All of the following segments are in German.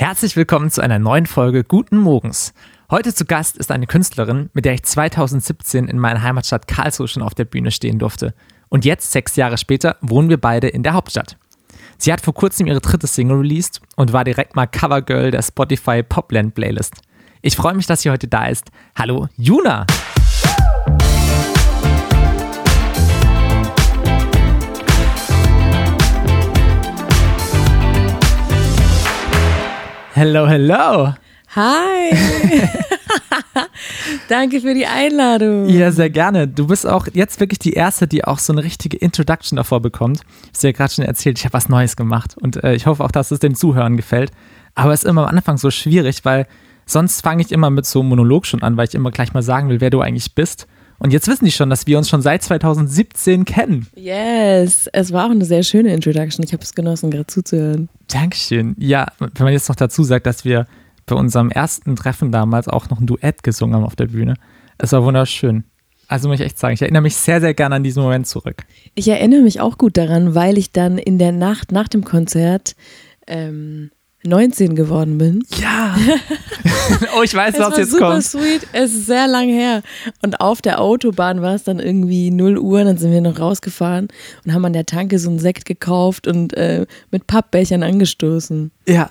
Herzlich willkommen zu einer neuen Folge Guten Morgens. Heute zu Gast ist eine Künstlerin, mit der ich 2017 in meiner Heimatstadt Karlsruhe schon auf der Bühne stehen durfte. Und jetzt, sechs Jahre später, wohnen wir beide in der Hauptstadt. Sie hat vor kurzem ihre dritte Single released und war direkt mal Covergirl der Spotify Popland Playlist. Ich freue mich, dass sie heute da ist. Hallo, Juna! Hello, hello. Hi. Danke für die Einladung. Ja, sehr gerne. Du bist auch jetzt wirklich die Erste, die auch so eine richtige Introduction davor bekommt. Ich habe dir ja gerade schon erzählt, ich habe was Neues gemacht und äh, ich hoffe auch, dass es den Zuhörern gefällt. Aber es ist immer am Anfang so schwierig, weil sonst fange ich immer mit so einem Monolog schon an, weil ich immer gleich mal sagen will, wer du eigentlich bist. Und jetzt wissen die schon, dass wir uns schon seit 2017 kennen. Yes, es war auch eine sehr schöne Introduction. Ich habe es genossen, gerade zuzuhören. Dankeschön. Ja, wenn man jetzt noch dazu sagt, dass wir bei unserem ersten Treffen damals auch noch ein Duett gesungen haben auf der Bühne. Es war wunderschön. Also muss ich echt sagen, ich erinnere mich sehr, sehr gerne an diesen Moment zurück. Ich erinnere mich auch gut daran, weil ich dann in der Nacht nach dem Konzert ähm, 19 geworden bin. Ja. oh, ich weiß, es was war jetzt super kommt. sweet. Es ist sehr lang her. Und auf der Autobahn war es dann irgendwie 0 Uhr. Dann sind wir noch rausgefahren und haben an der Tanke so einen Sekt gekauft und äh, mit Pappbechern angestoßen. Ja.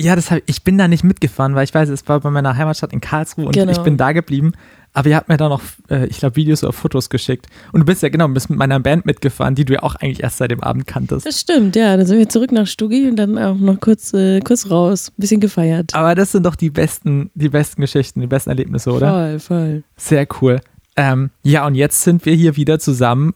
Ja, das hab, ich bin da nicht mitgefahren, weil ich weiß, es war bei meiner Heimatstadt in Karlsruhe und Genau. ich bin da geblieben. Aber ihr habt mir da noch, äh, ich glaube, Videos oder Fotos geschickt. Und du bist ja genau, du bist mit meiner Band mitgefahren, die du ja auch eigentlich erst seit dem Abend kanntest. Das stimmt, ja. Dann sind wir zurück nach Stuggi und dann auch noch kurz, äh, kurz raus. Ein bisschen gefeiert. Aber das sind doch die besten, die besten Geschichten, die besten Erlebnisse, oder? Voll, voll. Sehr cool. Ähm, ja, und jetzt sind wir hier wieder zusammen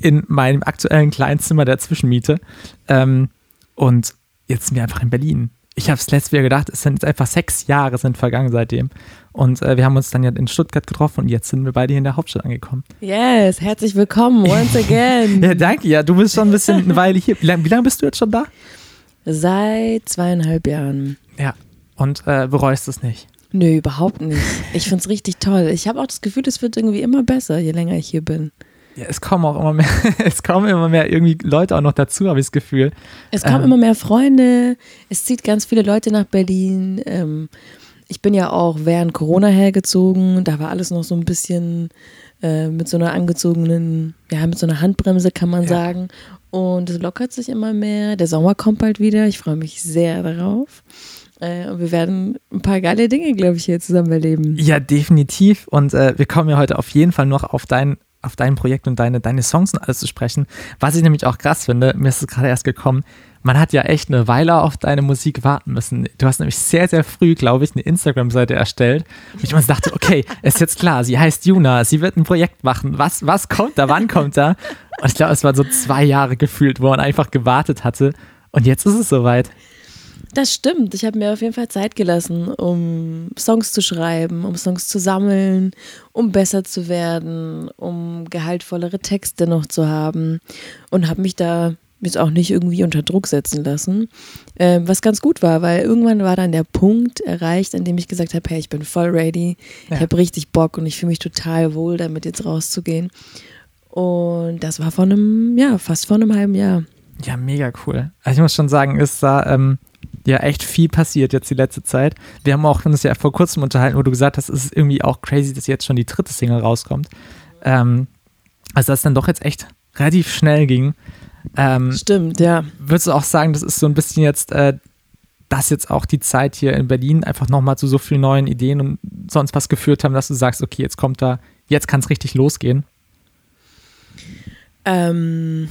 in meinem aktuellen Kleinzimmer der Zwischenmiete. Ähm, und jetzt sind wir einfach in Berlin. Ich habe es letztes Jahr gedacht, es sind jetzt einfach sechs Jahre sind vergangen seitdem. Und äh, wir haben uns dann ja in Stuttgart getroffen und jetzt sind wir beide hier in der Hauptstadt angekommen. Yes, herzlich willkommen once again. Ja, danke. Ja, du bist schon ein bisschen eine Weile hier. Wie lange wie lang bist du jetzt schon da? Seit zweieinhalb Jahren. Ja. Und äh, bereust es nicht. Nö, überhaupt nicht. Ich find's richtig toll. Ich habe auch das Gefühl, es wird irgendwie immer besser, je länger ich hier bin. Ja, es kommen auch immer mehr, es kommen immer mehr irgendwie Leute auch noch dazu, habe ich das Gefühl. Es kommen Ähm. immer mehr Freunde, es zieht ganz viele Leute nach Berlin. Ähm, ich bin ja auch während Corona hergezogen, da war alles noch so ein bisschen äh, mit so einer angezogenen, ja, mit so einer Handbremse kann man Ja. sagen. Und es lockert sich immer mehr. Der Sommer kommt bald wieder, ich freue mich sehr darauf. Äh, und wir werden ein paar geile Dinge, glaube ich, hier zusammen erleben. Ja, definitiv. Und äh, wir kommen ja heute auf jeden Fall noch auf dein, auf dein Projekt und deine, deine Songs und alles zu sprechen. Was ich nämlich auch krass finde, mir ist es gerade erst gekommen, man hat ja echt eine Weile auf deine Musik warten müssen. Du hast nämlich sehr, sehr früh, glaube ich, eine Instagram-Seite erstellt. Und ich so dachte, okay, ist jetzt klar, sie heißt Juna, sie wird ein Projekt machen. Was, was kommt da? Wann kommt da? Und ich glaube, es war so zwei Jahre gefühlt, wo man einfach gewartet hatte. Und jetzt ist es soweit. Das stimmt. Ich habe mir auf jeden Fall Zeit gelassen, um Songs zu schreiben, um Songs zu sammeln, um besser zu werden, um gehaltvollere Texte noch zu haben und habe mich da jetzt auch nicht irgendwie unter Druck setzen lassen, äh, was ganz gut war, weil irgendwann war dann der Punkt erreicht, an dem ich gesagt habe, hey, ich bin voll ready, Ja. ich habe richtig Bock und ich fühle mich total wohl, damit jetzt rauszugehen. Und das war vor einem, ja, fast vor einem halben Jahr. Ja, mega cool. Also ich muss schon sagen, ist da ähm, ja echt viel passiert jetzt die letzte Zeit. Wir haben auch uns ja vor kurzem unterhalten, wo du gesagt hast, es ist irgendwie auch crazy, dass jetzt schon die dritte Single rauskommt. Ähm, also dass es dann doch jetzt echt relativ schnell ging. Ähm, Stimmt, ja. würdest du auch sagen, das ist so ein bisschen jetzt, äh, dass jetzt auch die Zeit hier in Berlin einfach nochmal zu so vielen neuen Ideen und sonst was geführt haben, dass du sagst, okay, jetzt kommt da, jetzt kann es richtig losgehen. Ähm,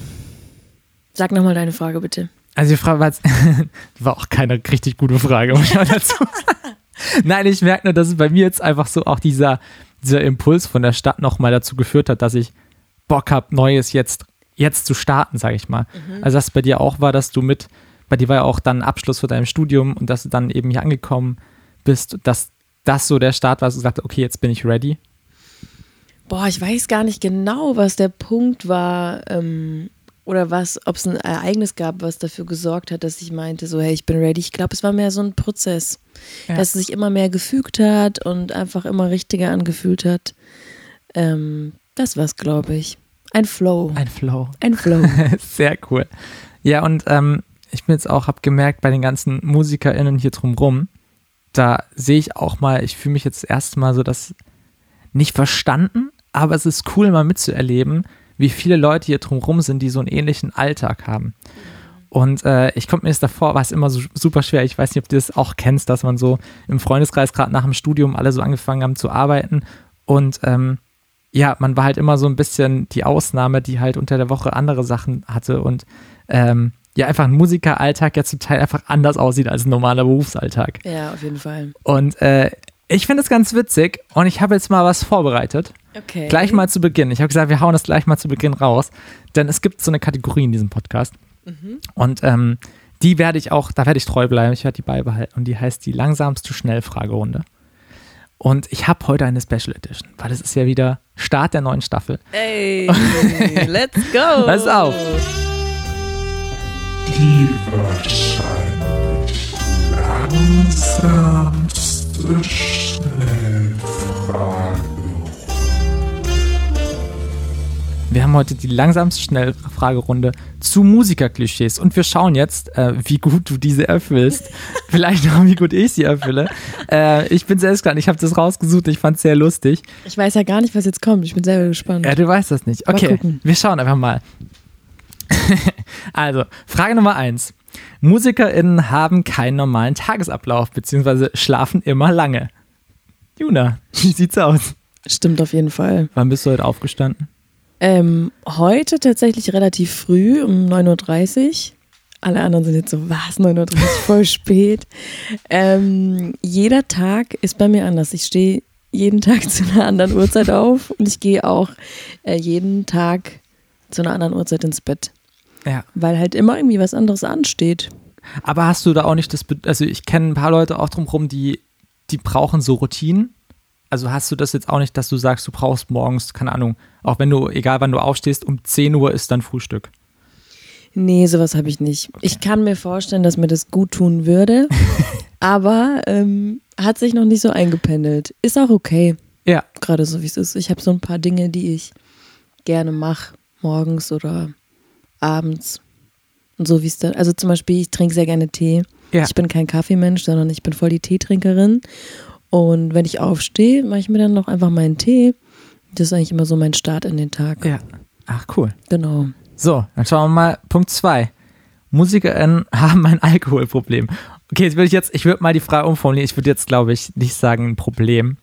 sag nochmal deine Frage bitte. Also die Frage war, jetzt, war auch keine richtig gute Frage, muss ich mal dazu sagen. Nein, ich merke nur, dass es bei mir jetzt einfach so auch dieser, dieser Impuls von der Stadt nochmal dazu geführt hat, dass ich Bock habe, Neues jetzt, jetzt zu starten, sage ich mal. Also dass es bei dir auch war, dass du mit, bei dir war ja auch dann Abschluss für dein Studium und dass du dann eben hier angekommen bist, dass das so der Start war, dass du gesagt hast, okay, jetzt bin ich ready. Boah, ich weiß gar nicht genau, was der Punkt war ähm, oder was, ob es ein Ereignis gab, was dafür gesorgt hat, dass ich meinte, so, hey, ich bin ready. Ich glaube, es war mehr so ein Prozess, Ja. dass es sich immer mehr gefügt hat und einfach immer richtiger angefühlt hat. Ähm, das war's, glaube ich. Ein Flow. Ein Flow. Ein Flow. Sehr cool. Ja, und ähm, ich bin jetzt auch, habe gemerkt, bei den ganzen MusikerInnen hier drumrum, da sehe ich auch mal, ich fühle mich jetzt erstmal so, dass nicht verstanden, aber es ist cool, mal mitzuerleben, wie viele Leute hier drumrum sind, die so einen ähnlichen Alltag haben. Und äh, ich konnte mir das davor, war es immer so super schwer. Ich weiß nicht, ob du das auch kennst, dass man so im Freundeskreis gerade nach dem Studium alle so angefangen haben zu arbeiten. Und ähm, ja, man war halt immer so ein bisschen die Ausnahme, die halt unter der Woche andere Sachen hatte und ähm, ja, einfach ein Musikeralltag ja zum Teil einfach anders aussieht als ein normaler Berufsalltag. Ja, auf jeden Fall. Und äh, ich finde es ganz witzig und ich habe jetzt mal was vorbereitet. Okay. Gleich mal zu Beginn. Ich habe gesagt, wir hauen das gleich mal zu Beginn raus, denn es gibt so eine Kategorie in diesem Podcast. Und ähm, die werde ich auch, da werde ich treu bleiben, ich werde die beibehalten. Und die heißt die langsamste Schnellfragerunde. Und ich habe heute eine Special Edition, weil es ist ja wieder Start der neuen Staffel. Ey, let's go. Pass auf. Die wahrscheinlich langsamste Schnellfrage. Wir haben heute die langsamste Schnellfragerunde zu Musikerklischees und wir schauen jetzt, äh, wie gut du diese erfüllst. Vielleicht auch, wie gut ich sie erfülle. Äh, ich bin sehr gespannt. Ich habe das rausgesucht. Ich fand es sehr lustig. Ich weiß ja gar nicht, was jetzt kommt. Ich bin selber gespannt. Ja, du weißt das nicht. Okay, wir schauen einfach mal. also, Frage Nummer eins. MusikerInnen haben keinen normalen Tagesablauf, beziehungsweise schlafen immer lange. Juna, wie sieht's aus? Stimmt auf jeden Fall. Wann bist du heute aufgestanden? Ähm, heute tatsächlich relativ früh, um 9.30 Uhr. Alle anderen sind jetzt so, was, 9.30 Uhr, voll spät. Ähm, jeder Tag ist bei mir anders. Ich stehe jeden Tag zu einer anderen Uhrzeit auf und ich gehe auch äh, jeden Tag zu einer anderen Uhrzeit ins Bett, Ja. weil halt immer irgendwie was anderes ansteht. Aber hast du da auch nicht das, Be also ich kenne ein paar Leute auch drumherum, die, die brauchen so Routinen. Also hast du das jetzt auch nicht, dass du sagst, du brauchst morgens, keine Ahnung, auch wenn du, egal wann du aufstehst, um 10 Uhr ist dann Frühstück. Nee, sowas habe ich nicht. Ich kann mir vorstellen, dass mir das gut tun würde, aber ähm, hat sich noch nicht so eingependelt. Ist auch okay, Ja, gerade so wie es ist. Ich habe so ein paar Dinge, die ich gerne mache, morgens oder abends. Und so wie es dann, also zum Beispiel, ich trinke sehr gerne Tee. Ja. Ich bin kein Kaffeemensch, sondern ich bin voll die Teetrinkerin. Und wenn ich aufstehe, mache ich mir dann noch einfach meinen Tee. Das ist eigentlich immer so mein Start in den Tag. ja. Ach, cool. Genau. So, dann schauen wir mal. Punkt 2. MusikerInnen haben ein Alkoholproblem. Okay, jetzt würde ich jetzt, ich würde mal die Frage umformulieren. Ich würde jetzt, glaube ich, nicht sagen ein Problem.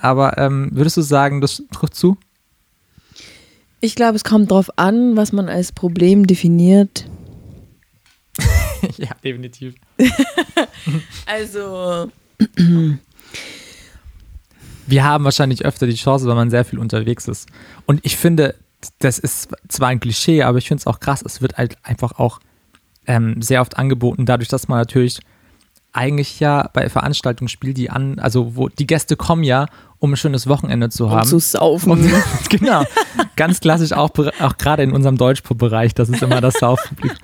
Aber ähm, würdest du sagen, das trifft zu? Ich glaube, es kommt drauf an, was man als Problem definiert. ja, definitiv. Also, Wir haben wahrscheinlich öfter die Chance, weil man sehr viel unterwegs ist. Und ich finde, das ist zwar ein Klischee, aber ich finde es auch krass. Es wird halt einfach auch ähm, sehr oft angeboten, dadurch, dass man natürlich eigentlich ja bei Veranstaltungen spielt, die an, also wo die Gäste kommen ja, um ein schönes Wochenende zu um haben. zu saufen. Und, genau. Ganz klassisch auch, auch gerade in unserem Deutschpop-Bereich, das ist immer das Saufpublikum.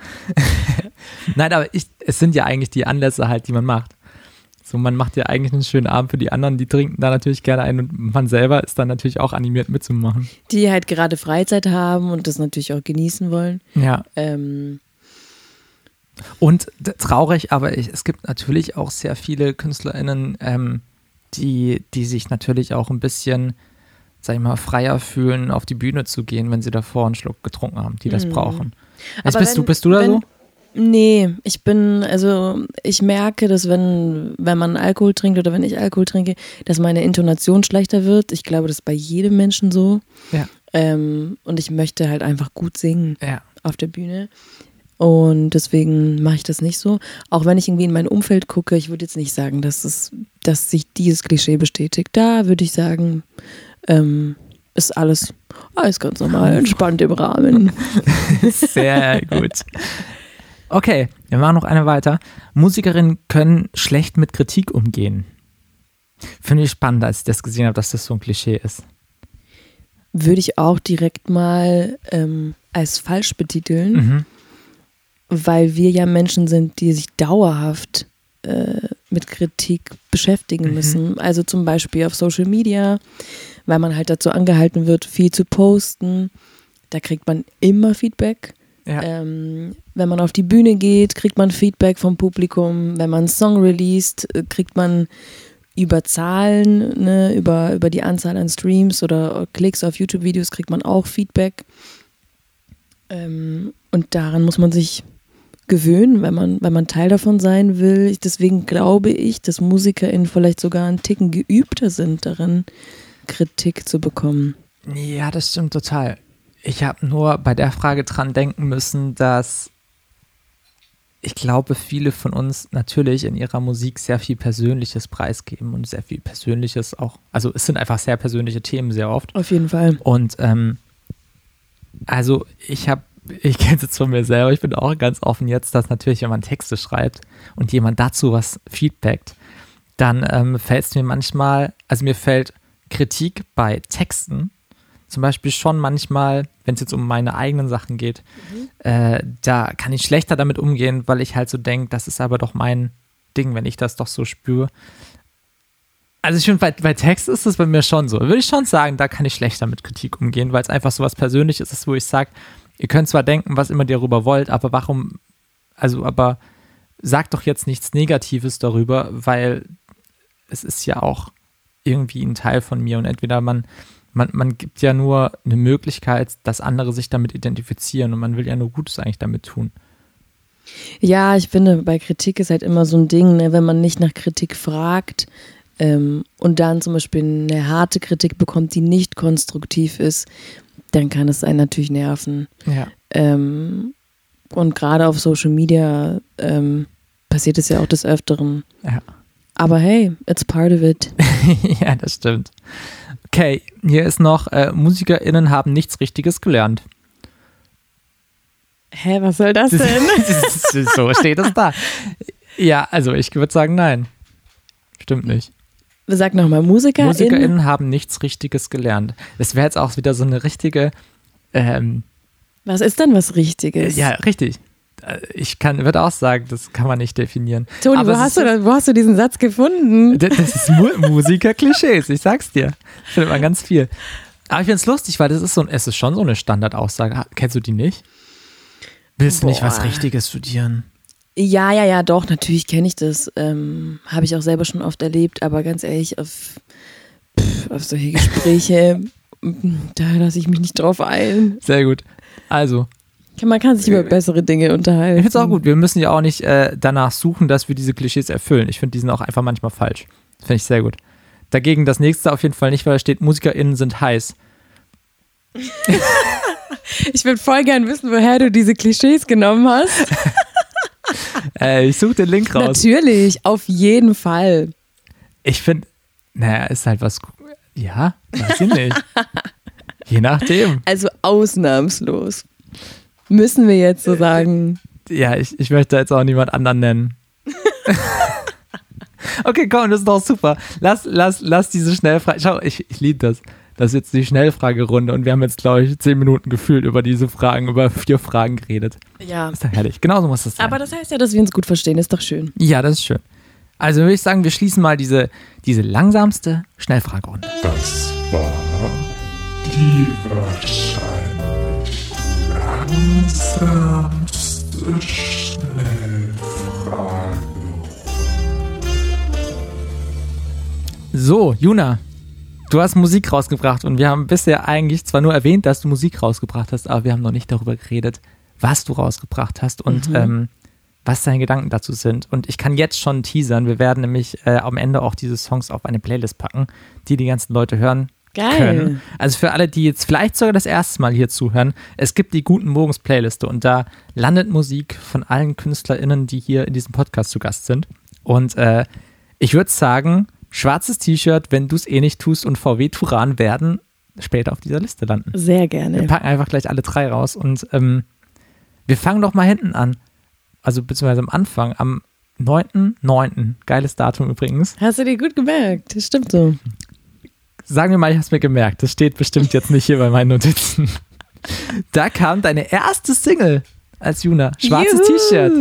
Nein, aber ich, es sind ja eigentlich die Anlässe halt, die man macht. So, man macht ja eigentlich einen schönen Abend für die anderen, die trinken da natürlich gerne ein und man selber ist dann natürlich auch animiert mitzumachen. die halt gerade Freizeit haben und das natürlich auch genießen wollen. Ja. Ähm, Und traurig, aber ich, es gibt natürlich auch sehr viele KünstlerInnen, ähm, die, die sich natürlich auch ein bisschen, sag ich mal, freier fühlen, auf die Bühne zu gehen, wenn sie davor einen Schluck getrunken haben, die das Mhm. brauchen. Aber bist, du, wenn- bist du da wenn- so? Nee, ich bin, also ich merke, dass wenn, wenn man Alkohol trinkt oder wenn ich Alkohol trinke, dass meine Intonation schlechter wird. Ich glaube, das ist bei jedem Menschen so. Ja. Ähm, und ich möchte halt einfach gut singen Ja. auf der Bühne. Und deswegen mache ich das nicht so. Auch wenn ich irgendwie in mein Umfeld gucke, ich würde jetzt nicht sagen, dass, es, dass sich dieses Klischee bestätigt. Da würde ich sagen, ähm, ist alles, alles ganz normal, entspannt im Rahmen. Sehr gut. Okay, wir machen noch eine weiter. Musikerinnen können schlecht mit Kritik umgehen. Finde ich spannend, als ich das gesehen habe, dass das so ein Klischee ist. Würde ich auch direkt mal ähm, als falsch betiteln, Mhm. weil wir ja Menschen sind, die sich dauerhaft äh, mit Kritik beschäftigen Mhm. müssen. Also zum Beispiel auf Social Media, weil man halt dazu angehalten wird, viel zu posten. Da kriegt man immer Feedback. Ja. Ähm, wenn man auf die Bühne geht, kriegt man Feedback vom Publikum. Wenn man einen Song released, äh, kriegt man über Zahlen, ne, über, über die Anzahl an Streams oder Klicks auf YouTube-Videos kriegt man auch Feedback. Ähm, und daran muss man sich gewöhnen, wenn man, wenn man Teil davon sein will. Ich, deswegen glaube ich, dass MusikerInnen vielleicht sogar einen Ticken geübter sind darin, Kritik zu bekommen. Ja, das stimmt total. Ich habe nur bei der Frage dran denken müssen, dass ich glaube, viele von uns natürlich in ihrer Musik sehr viel Persönliches preisgeben und sehr viel Persönliches auch. Also es sind einfach sehr persönliche Themen sehr oft. Auf jeden Fall. Und ähm, also ich habe, ich kenne es jetzt von mir selber, ich bin auch ganz offen jetzt, dass natürlich, wenn man Texte schreibt und jemand dazu was feedbackt, dann ähm, fällt es mir manchmal, also mir fällt Kritik bei Texten zum Beispiel schon manchmal, wenn es jetzt um meine eigenen Sachen geht, äh, da kann ich schlechter damit umgehen, weil ich halt so denke, das ist aber doch mein Ding, wenn ich das doch so spüre. Also ich finde, bei, bei Text ist es bei mir schon so. Würde ich schon sagen, da kann ich schlechter mit Kritik umgehen, weil es einfach so was Persönliches ist, wo ich sage, ihr könnt zwar denken, was immer ihr darüber wollt, aber warum, also aber sagt doch jetzt nichts Negatives darüber, weil es ist ja auch irgendwie ein Teil von mir und entweder man, man, man gibt ja nur eine Möglichkeit, dass andere sich damit identifizieren und man will ja nur Gutes eigentlich damit tun. Ja, ich finde, bei Kritik ist halt immer so ein Ding, ne, wenn man nicht nach Kritik fragt ähm, und dann zum Beispiel eine harte Kritik bekommt, die nicht konstruktiv ist, dann kann es einen natürlich nerven. Ja. Ähm, und gerade auf Social Media ähm, passiert es ja auch des Öfteren. Ja. Aber hey, it's part of it. ja, das stimmt. Okay, hier ist noch, äh, MusikerInnen haben nichts Richtiges gelernt. Hä, was soll das denn? so steht es da. Ja, also ich würde sagen, nein. Stimmt nicht. Sag nochmal, MusikerInnen? MusikerInnen haben nichts Richtiges gelernt. Das wäre jetzt auch wieder so eine richtige, ähm, Was ist denn was Richtiges? ja, richtig. Äh, Ich kann, würde auch sagen, das kann man nicht definieren. Toni, Aber wo hast, du, das- wo hast du diesen Satz gefunden? Das das ist Mu Musiker-Klischees, ich sag's dir. Findet man ganz viel. Aber ich find's lustig, weil das ist so, es ist schon so eine Standardaussage. Kennst du die nicht? Willst du nicht was. Richtiges studieren? Ja, ja, ja, doch, natürlich kenne ich das. Ähm, Habe ich auch selber schon oft erlebt, aber ganz ehrlich, auf, pff, auf solche Gespräche, da lasse ich mich nicht drauf ein. Sehr gut. Also, Man kann sich über bessere Dinge unterhalten. ich find's auch gut. Wir müssen ja auch nicht äh, danach suchen, dass wir diese Klischees erfüllen. Ich finde, die sind auch einfach manchmal falsch. Finde ich sehr gut. Dagegen das nächste auf jeden Fall nicht, weil da steht, MusikerInnen sind heiß. Ich würde voll gern wissen, woher du diese Klischees genommen hast. Äh, ich suche den Link raus. Natürlich, auf jeden Fall. Ich finde, naja, ist halt was. Ja, weiß ich nicht. Je nachdem. Also ausnahmslos. Müssen wir jetzt so sagen. Ja, ich, ich möchte jetzt auch niemand anderen nennen. okay, komm, das ist doch super. Lass, lass, lass diese Schnellfrage. Schau, ich, ich liebe das. Das ist jetzt die Schnellfragerunde und wir haben jetzt, glaube ich, zehn Minuten gefühlt über diese Fragen, über vier Fragen geredet. Ja. Ist doch herrlich. Genauso muss das sein. Aber das heißt ja, dass wir uns gut verstehen, ist doch schön. ja, das ist schön. Also würde ich sagen, wir schließen mal diese, diese langsamste Schnellfragerunde. Das war die wahrscheinlich langsamste Schnellfrage. So, Juna, du hast Musik rausgebracht und wir haben bisher eigentlich zwar nur erwähnt, dass du Musik rausgebracht hast, aber wir haben noch nicht darüber geredet, was du rausgebracht hast und ähm, was deine Gedanken dazu sind. Und ich kann jetzt schon teasern, wir werden nämlich äh, am Ende auch diese Songs auf eine Playlist packen, die die ganzen Leute hören Geil. können. Also für alle, die jetzt vielleicht sogar das erste Mal hier zuhören, es gibt die Guten Morgens Playliste und da landet Musik von allen KünstlerInnen, die hier in diesem Podcast zu Gast sind. Und äh, ich würde sagen, schwarzes T-Shirt, wenn du es eh nicht tust und VW Turan werden später auf dieser Liste landen. Sehr Wir gerne. packen einfach gleich alle drei raus und ähm, wir fangen doch mal hinten an. Also beziehungsweise am Anfang, am 9.9. Geiles Datum übrigens. Hast du dir gut gemerkt? Das stimmt so. Sagen wir mal, ich habe es mir gemerkt. Das steht bestimmt jetzt nicht hier bei meinen Notizen. Da kam deine erste Single als Juna. Schwarzes. T-Shirt.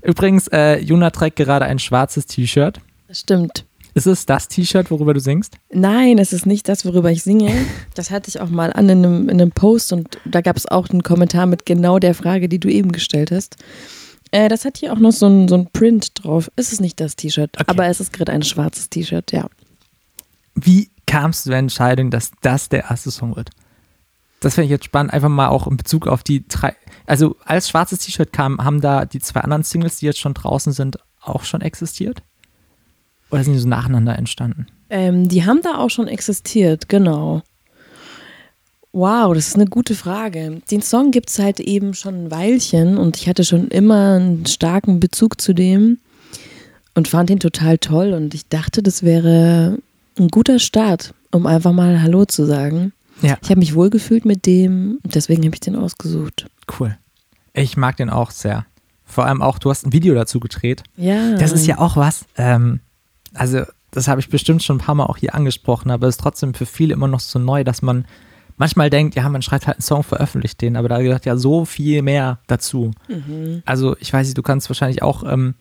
Übrigens, äh, Juna trägt gerade ein schwarzes T-Shirt. Das stimmt. Ist es das T-Shirt, worüber du singst? Nein, es ist nicht das, worüber ich singe. Das hatte ich auch mal an in einem, in einem Post und da gab es auch einen Kommentar mit genau der Frage, die du eben gestellt hast. Äh, das hat hier auch noch so ein, so ein Print drauf. Es ist nicht das T-Shirt, Okay. aber es ist gerade ein schwarzes T-Shirt, ja. Wie kamst du zur Entscheidung, dass das der erste Song wird? Das finde ich jetzt spannend, einfach mal auch in Bezug auf die drei. Also, als schwarzes T-Shirt kam, haben da die zwei anderen Singles, die jetzt schon draußen sind, auch schon existiert? Oder sind die so nacheinander entstanden? Ähm, die haben da auch schon existiert, genau. Wow, das ist eine gute Frage. Den Song gibt es halt eben schon ein Weilchen und ich hatte schon immer einen starken Bezug zu dem und fand ihn total toll und ich dachte, das wäre ein guter Start, um einfach mal Hallo zu sagen. Ja. Ich habe mich wohlgefühlt mit dem deswegen habe ich den ausgesucht. Cool. Ich mag den auch sehr. Vor allem auch, du hast ein Video dazu gedreht. Ja. Das ist ja auch was. Ähm, also, das habe ich bestimmt schon ein paar Mal auch hier angesprochen, aber es ist trotzdem für viele immer noch so neu, dass man manchmal denkt, ja, man schreibt halt einen Song, veröffentlicht den, aber da gehört ja so viel mehr dazu. Also, ich weiß nicht, du kannst wahrscheinlich auch ähm,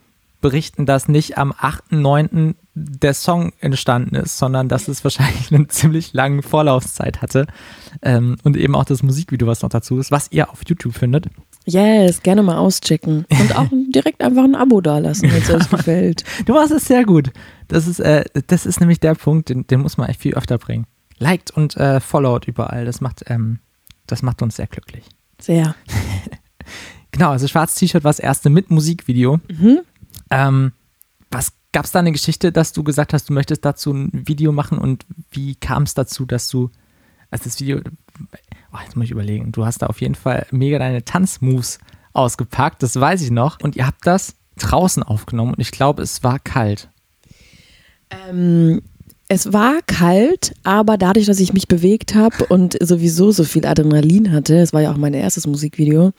berichten, dass nicht am 8.9. der Song entstanden ist, sondern dass es wahrscheinlich eine ziemlich lange Vorlaufzeit hatte. Ähm, und eben auch das Musikvideo, was noch dazu ist, was ihr auf YouTube findet. Yes, gerne mal auschecken. Und auch direkt einfach ein Abo dalassen, wenn es euch gefällt. Du machst es sehr gut. Das ist, äh, das ist nämlich der Punkt, den, den muss man echt viel öfter bringen. Liked und äh, followed überall. Das macht, ähm, das macht uns sehr glücklich. Sehr. Genau, also schwarzes T-Shirt war das erste mit Musikvideo. Mhm. Ähm, was gab es da eine Geschichte, dass du gesagt hast, du möchtest dazu ein Video machen und wie kam es dazu, dass du, als das Video, oh, jetzt muss ich überlegen, du hast da auf jeden Fall mega deine Tanzmoves ausgepackt, das weiß ich noch. Und ihr habt das draußen aufgenommen und ich glaube, es war kalt. Ähm, es war kalt, aber dadurch, dass ich mich bewegt habe und sowieso so viel Adrenalin hatte, es war ja auch mein erstes Musikvideo,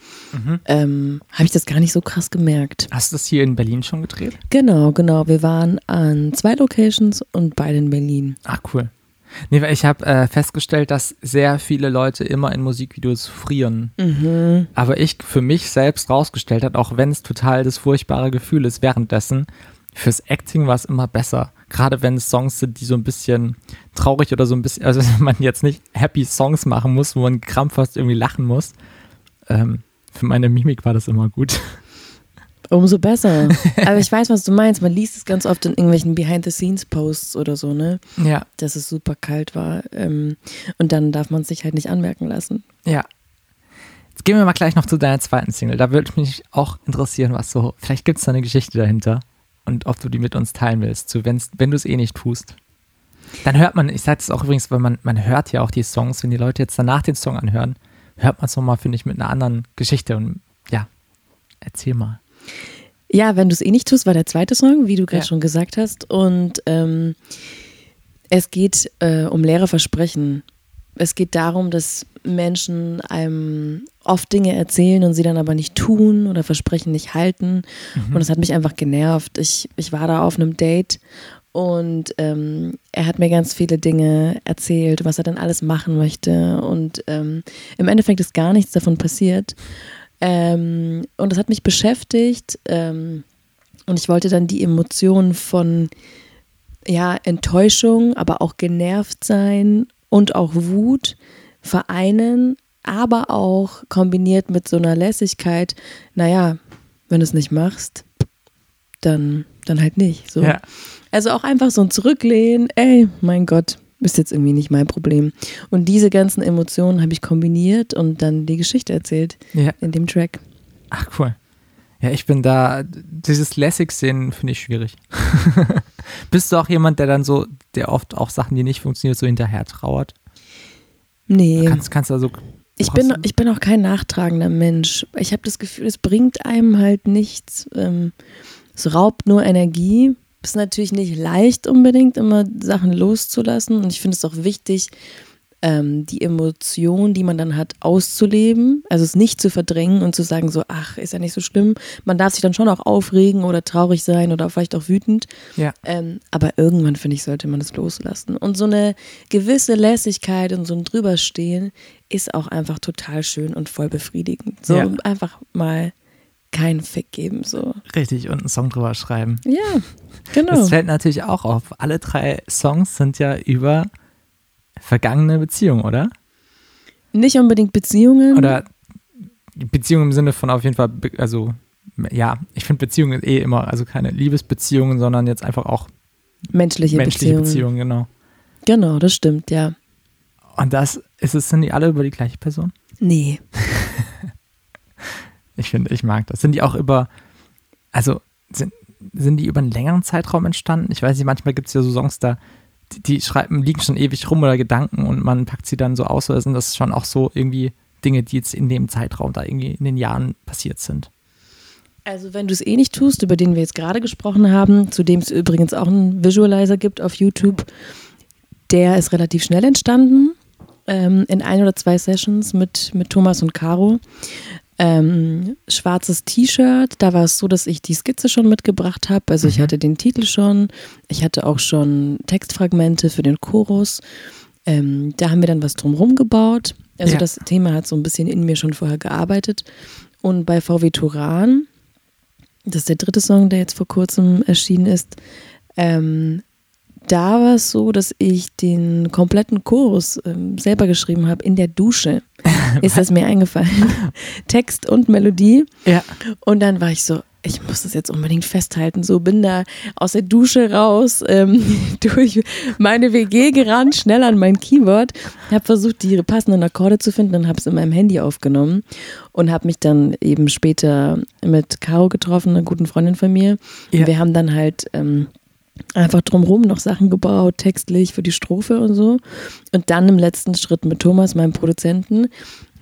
ähm, habe ich das gar nicht so krass gemerkt. Hast du das hier in Berlin schon gedreht? Genau, genau. Wir waren an zwei Locations und beide in Berlin. Ach, cool. Nee, weil ich habe äh, festgestellt, dass sehr viele Leute immer in Musikvideos frieren. Aber ich für mich selbst rausgestellt hat, auch wenn es total das furchtbare Gefühl ist währenddessen, fürs Acting war es immer besser. Gerade wenn es Songs sind, die so ein bisschen traurig oder so ein bisschen, also wenn man jetzt nicht happy Songs machen muss, wo man krampfhaft irgendwie lachen muss. Ähm, für meine Mimik war das immer gut. Umso besser. aber ich weiß, was du meinst. Man liest es ganz oft in irgendwelchen Behind-the-Scenes-Posts oder so, ne? Ja, Dass es super kalt war. Ähm, und dann darf man es sich halt nicht anmerken lassen. ja. Jetzt gehen wir mal gleich noch zu deiner zweiten Single. Da würde mich auch interessieren, was so, vielleicht gibt es da eine Geschichte dahinter und ob du die mit uns teilen willst, wenn's, wenn du es eh nicht tust. Dann hört man, ich sage es auch übrigens, weil man, man hört ja auch die Songs, wenn die Leute jetzt danach den Song anhören, hört man es nochmal, finde ich, mit einer anderen Geschichte und ja, erzähl mal. Ja, wenn du es eh nicht tust, war der zweite Song, wie du gerade Ja. schon gesagt hast. Und ähm, es geht äh, um leere Versprechen. Es geht darum, dass Menschen einem oft Dinge erzählen und sie dann aber nicht tun oder Versprechen nicht halten. Und das hat mich einfach genervt. Ich, ich war da auf einem Date und ähm, er hat mir ganz viele Dinge erzählt, was er dann alles machen möchte. Und ähm, im Endeffekt ist gar nichts davon passiert. Ähm, und das hat mich beschäftigt. Ähm, und ich wollte dann die Emotionen von ja, Enttäuschung, aber auch genervt sein und auch Wut vereinen, aber auch kombiniert mit so einer Lässigkeit, naja, wenn du es nicht machst, dann, dann halt nicht. So. Ja. Also auch einfach so ein Zurücklehnen, ey, mein Gott, ist jetzt irgendwie nicht mein Problem. Und diese ganzen Emotionen habe ich kombiniert und dann die Geschichte erzählt Ja. in dem Track. Ach, cool. Ja, ich bin da, dieses Lässig-Sehen finde ich schwierig. Bist du auch jemand, der dann so, der oft auch Sachen, die nicht funktionieren, so hinterher trauert? Nee. Kannst, kannst du so. Ich bin, ich bin auch kein nachtragender Mensch. Ich habe das Gefühl, es bringt einem halt nichts. Ähm, es raubt nur Energie. Ist natürlich nicht leicht unbedingt, immer Sachen loszulassen. Und ich finde es auch wichtig, ähm, die Emotion, die man dann hat, auszuleben. Also es nicht zu verdrängen und zu sagen so, ach, ist ja nicht so schlimm. Man darf sich dann schon auch aufregen oder traurig sein oder vielleicht auch wütend. Ja. Ähm, aber irgendwann, finde ich, sollte man das loslassen. Und so eine gewisse Lässigkeit und so ein Drüberstehen ist auch einfach total schön und voll befriedigend. So Ja. einfach mal keinen Fick geben. So. Richtig, und einen Song drüber schreiben. Ja, genau. Das fällt natürlich auch auf. Alle drei Songs sind ja über vergangene Beziehungen, oder? Nicht unbedingt Beziehungen. Oder Beziehungen im Sinne von auf jeden Fall, also ja, ich finde Beziehungen eh immer, also keine Liebesbeziehungen, sondern jetzt einfach auch menschliche, menschliche Beziehungen. Beziehungen, genau. Genau, das stimmt, ja. Und das ist es, sind die alle über die gleiche Person? Nee. Ich finde, ich mag das. Sind die auch über, also sind, sind die über einen längeren Zeitraum entstanden? Ich weiß nicht, manchmal gibt es ja so Songs da, die schreiben, liegen schon ewig rum oder Gedanken und man packt sie dann so aus oder sind das schon auch so irgendwie Dinge, die jetzt in dem Zeitraum da irgendwie in den Jahren passiert sind? Also wenn du es eh nicht tust, über den wir jetzt gerade gesprochen haben, zu dem es übrigens auch einen Visualizer gibt auf YouTube, der ist relativ schnell entstanden, ähm, in ein oder zwei Sessions mit, mit Thomas und Caro. Ähm, schwarzes T-Shirt, da war es so, dass ich die Skizze schon mitgebracht habe. Also ich Mhm. hatte den Titel schon, ich hatte auch schon Textfragmente für den Chorus. Ähm, da haben wir dann was drumherum gebaut. Also Ja. das Thema hat so ein bisschen in mir schon vorher gearbeitet. Und bei VW Turan, das ist der dritte Song, der jetzt vor kurzem erschienen ist, ähm, da war es so, dass ich den kompletten Chorus ähm, selber geschrieben habe in der Dusche. Ist das mir eingefallen? Text und Melodie. Ja. Und dann war ich so, ich muss das jetzt unbedingt festhalten. So bin da aus der Dusche raus, ähm, durch meine WG gerannt, schnell an mein Keyboard, habe versucht, die passenden Akkorde zu finden und habe es in meinem Handy aufgenommen und habe mich dann eben später mit Caro getroffen, einer guten Freundin von mir. Ja. Und wir haben dann halt ähm, einfach drumherum noch Sachen gebaut, textlich für die Strophe und so. Und dann im letzten Schritt mit Thomas, meinem Produzenten.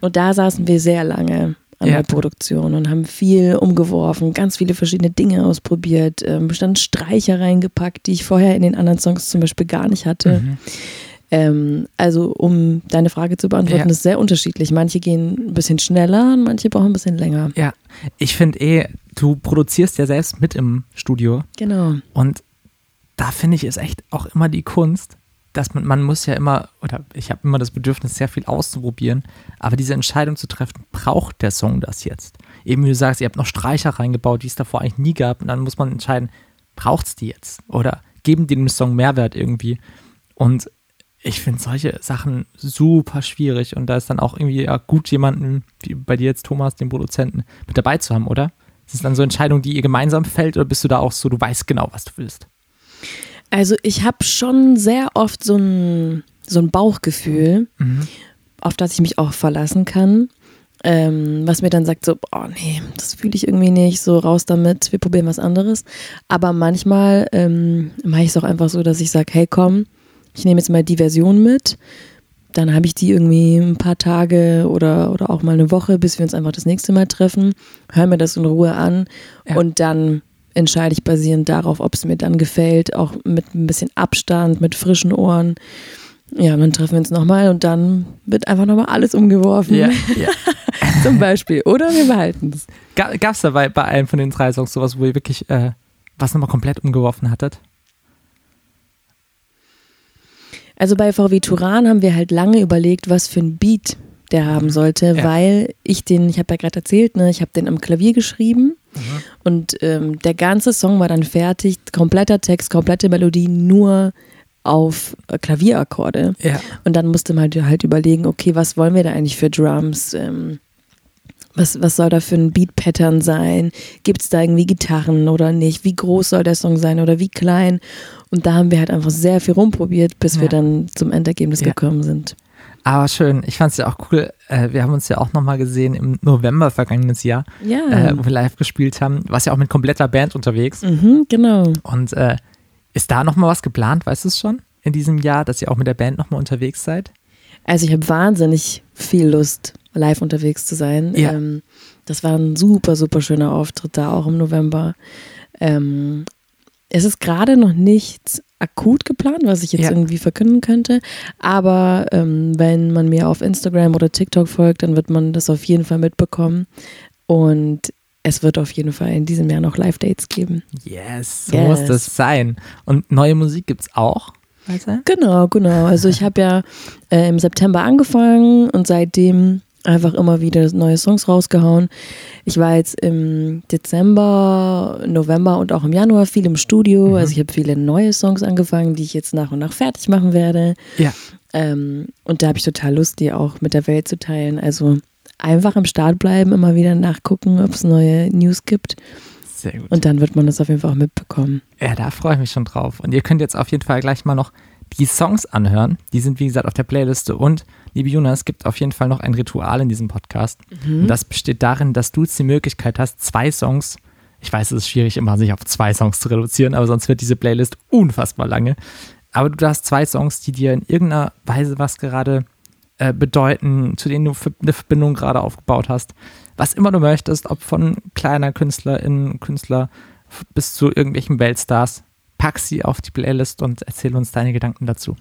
Und da saßen wir sehr lange an Ja. der Produktion und haben viel umgeworfen, ganz viele verschiedene Dinge ausprobiert, ähm, bestand Streicher reingepackt, die ich vorher in den anderen Songs zum Beispiel gar nicht hatte. Mhm. Ähm, also um deine Frage zu beantworten, Ja. ist sehr unterschiedlich. Manche gehen ein bisschen schneller und manche brauchen ein bisschen länger. Ja, ich finde eh, du produzierst ja selbst mit im Studio Genau. und da finde ich ist echt auch immer die Kunst, dass man, man muss ja immer, oder ich habe immer das Bedürfnis, sehr viel auszuprobieren, aber diese Entscheidung zu treffen, braucht der Song das jetzt? Eben wie du sagst, ihr habt noch Streicher reingebaut, die es davor eigentlich nie gab und dann muss man entscheiden, braucht es die jetzt? Oder geben die dem Song Mehrwert irgendwie? Und ich finde solche Sachen super schwierig und da ist dann auch irgendwie ja, gut, jemanden, wie bei dir jetzt Thomas, den Produzenten, mit dabei zu haben, oder? Ist es dann so Entscheidungen, die ihr gemeinsam fällt oder bist du da auch so, du weißt genau, was du willst? Also ich habe schon sehr oft so ein, so ein Bauchgefühl, Mhm. auf das ich mich auch verlassen kann. Ähm, was mir dann sagt, so, oh nee, das fühle ich irgendwie nicht, so raus damit, wir probieren was anderes. Aber manchmal ähm, mache ich es auch einfach so, dass ich sage, hey komm, ich nehme jetzt mal die Version mit. Dann habe ich die irgendwie ein paar Tage oder, oder auch mal eine Woche, bis wir uns einfach das nächste Mal treffen. Hör mir das in Ruhe an Ja. und dann entscheide ich basierend darauf, ob es mir dann gefällt, auch mit ein bisschen Abstand, mit frischen Ohren. Ja, dann treffen wir uns nochmal und dann wird einfach nochmal alles umgeworfen. ja. Zum Beispiel. Oder wir behalten es. Gab es da bei, bei einem von den drei Songs sowas, wo ihr wirklich äh, was nochmal komplett umgeworfen hattet? Also bei VW Turan haben wir halt lange überlegt, was für ein Beat der haben sollte, Ja. weil ich den, ich habe ja gerade erzählt, ne, ich habe den am Klavier geschrieben und ähm, der ganze Song war dann fertig, kompletter Text, komplette Melodie, nur auf äh, Klavierakkorde. Ja. Und dann musste man halt, halt überlegen, okay, was wollen wir da eigentlich für Drums? Ähm, was, was soll da für ein Beat-Pattern sein? Gibt es da irgendwie Gitarren oder nicht? Wie groß soll der Song sein oder wie klein? Und da haben wir halt einfach sehr viel rumprobiert, bis Ja. wir dann zum Endergebnis Ja. gekommen sind. Aber schön, ich fand es ja auch cool. Äh, wir haben uns ja auch nochmal gesehen im November vergangenes Jahr, Ja, äh, wo wir live gespielt haben. Du warst ja auch mit kompletter Band unterwegs. mhm, genau. Und äh, ist da nochmal was geplant, weißt du es schon? In diesem Jahr, dass ihr auch mit der Band nochmal unterwegs seid? Also ich habe wahnsinnig viel Lust, live unterwegs zu sein. Ja. Ähm, das war ein super, super schöner Auftritt da auch im November. Ähm, es ist gerade noch nichts akut geplant, was ich jetzt Ja. irgendwie verkünden könnte. Aber ähm, wenn man mir auf Instagram oder TikTok folgt, dann wird man das auf jeden Fall mitbekommen. Und es wird auf jeden Fall in diesem Jahr noch Live-Dates geben. Yes, so Yes. muss das sein. Und neue Musik gibt es auch? Weißt du? Genau, genau. Also ich habe ja äh, im September angefangen und seitdem einfach immer wieder neue Songs rausgehauen. Ich war jetzt im Dezember, November und auch im Januar viel im Studio. Mhm. Also ich habe viele neue Songs angefangen, die ich jetzt nach und nach fertig machen werde. Ja. Ähm, und da habe ich total Lust, die auch mit der Welt zu teilen. Also einfach am Start bleiben, immer wieder nachgucken, ob es neue News gibt. Sehr gut. Und dann wird man das auf jeden Fall auch mitbekommen. Ja, da freue ich mich schon drauf. Und ihr könnt jetzt auf jeden Fall gleich mal noch die Songs anhören. Die sind, wie gesagt, auf der Playliste. Und, liebe Juna, es gibt auf jeden Fall noch ein Ritual in diesem Podcast. Und das besteht darin, dass du jetzt die Möglichkeit hast, zwei Songs, ich weiß, es ist schwierig, immer sich auf zwei Songs zu reduzieren, aber sonst wird diese Playlist unfassbar lange. Aber du hast zwei Songs, die dir in irgendeiner Weise was gerade äh, bedeuten, zu denen du eine Verbindung gerade aufgebaut hast. Was immer du möchtest, ob von kleiner Künstlerin, Künstler bis zu irgendwelchen Weltstars, pack sie auf die Playlist und erzähl uns deine Gedanken dazu.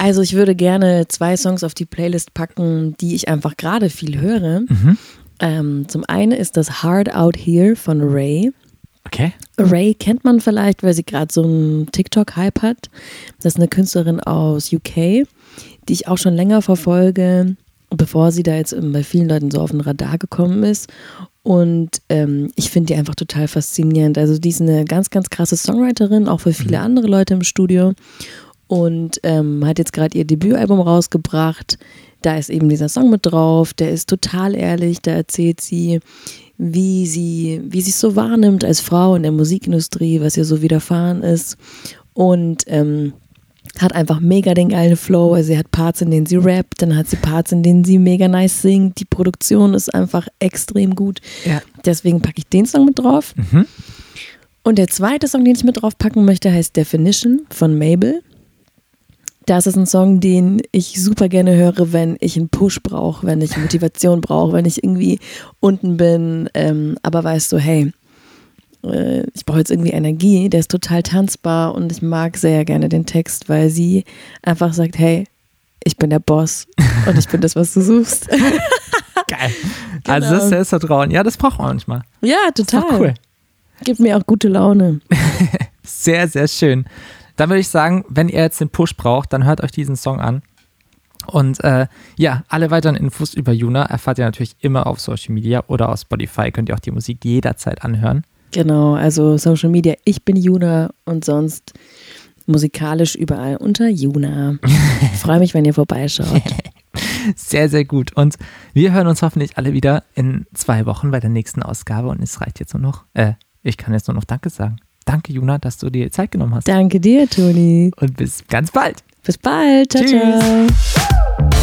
Also ich würde gerne zwei Songs auf die Playlist packen, die ich einfach gerade viel höre. Mhm. Ähm, zum einen ist das Hard Out Here von Ray. Okay. Ray kennt man vielleicht, weil sie gerade so einen TikTok-Hype hat. Das ist eine Künstlerin aus UK, die ich auch schon länger verfolge, bevor sie da jetzt bei vielen Leuten so auf den Radar gekommen ist. Und ähm, ich finde die einfach total faszinierend. Also die ist eine ganz, ganz krasse Songwriterin, auch für viele andere Leute im Studio. Und ähm, hat jetzt gerade ihr Debütalbum rausgebracht. Da ist eben dieser Song mit drauf. Der ist total ehrlich. Da erzählt sie, wie sie, wie sie es so wahrnimmt als Frau in der Musikindustrie, was ihr so widerfahren ist. Und ähm, hat einfach mega den geilen Flow. Also sie hat Parts, in denen sie rappt, dann hat sie Parts, in denen sie mega nice singt. Die Produktion ist einfach extrem gut. Ja. Deswegen packe ich den Song mit drauf. Mhm. Und der zweite Song, den ich mit drauf packen möchte, heißt Definition von Mabel. Das ist ein Song, den ich super gerne höre, wenn ich einen Push brauche, wenn ich Motivation brauche, wenn ich irgendwie unten bin, ähm, aber weißt du, hey, äh, ich brauche jetzt irgendwie Energie, der ist total tanzbar und ich mag sehr gerne den Text, weil sie einfach sagt, hey, ich bin der Boss und ich bin das, was du suchst. Geil. Also das ist Selbstvertrauen. Ja, das braucht man manchmal. ja, Das ist total. cool. Gibt mir auch gute Laune. Sehr, sehr schön. Dann würde ich sagen, wenn ihr jetzt den Push braucht, dann hört euch diesen Song an. Und äh, ja, alle weiteren Infos über Juna erfahrt ihr natürlich immer auf Social Media oder auf Spotify. Könnt ihr auch die Musik jederzeit anhören. Genau, also Social Media, ich bin Juna und sonst musikalisch überall unter Juna. Ich freue mich, wenn ihr vorbeischaut. Sehr, sehr gut. Und wir hören uns hoffentlich alle wieder in zwei Wochen bei der nächsten Ausgabe. Und es reicht jetzt nur noch, äh, ich kann jetzt nur noch Danke sagen. Danke, Juna, dass du dir Zeit genommen hast. Danke dir, Toni. Und bis ganz bald. Bis bald. Ciao, Tschüss. Ciao.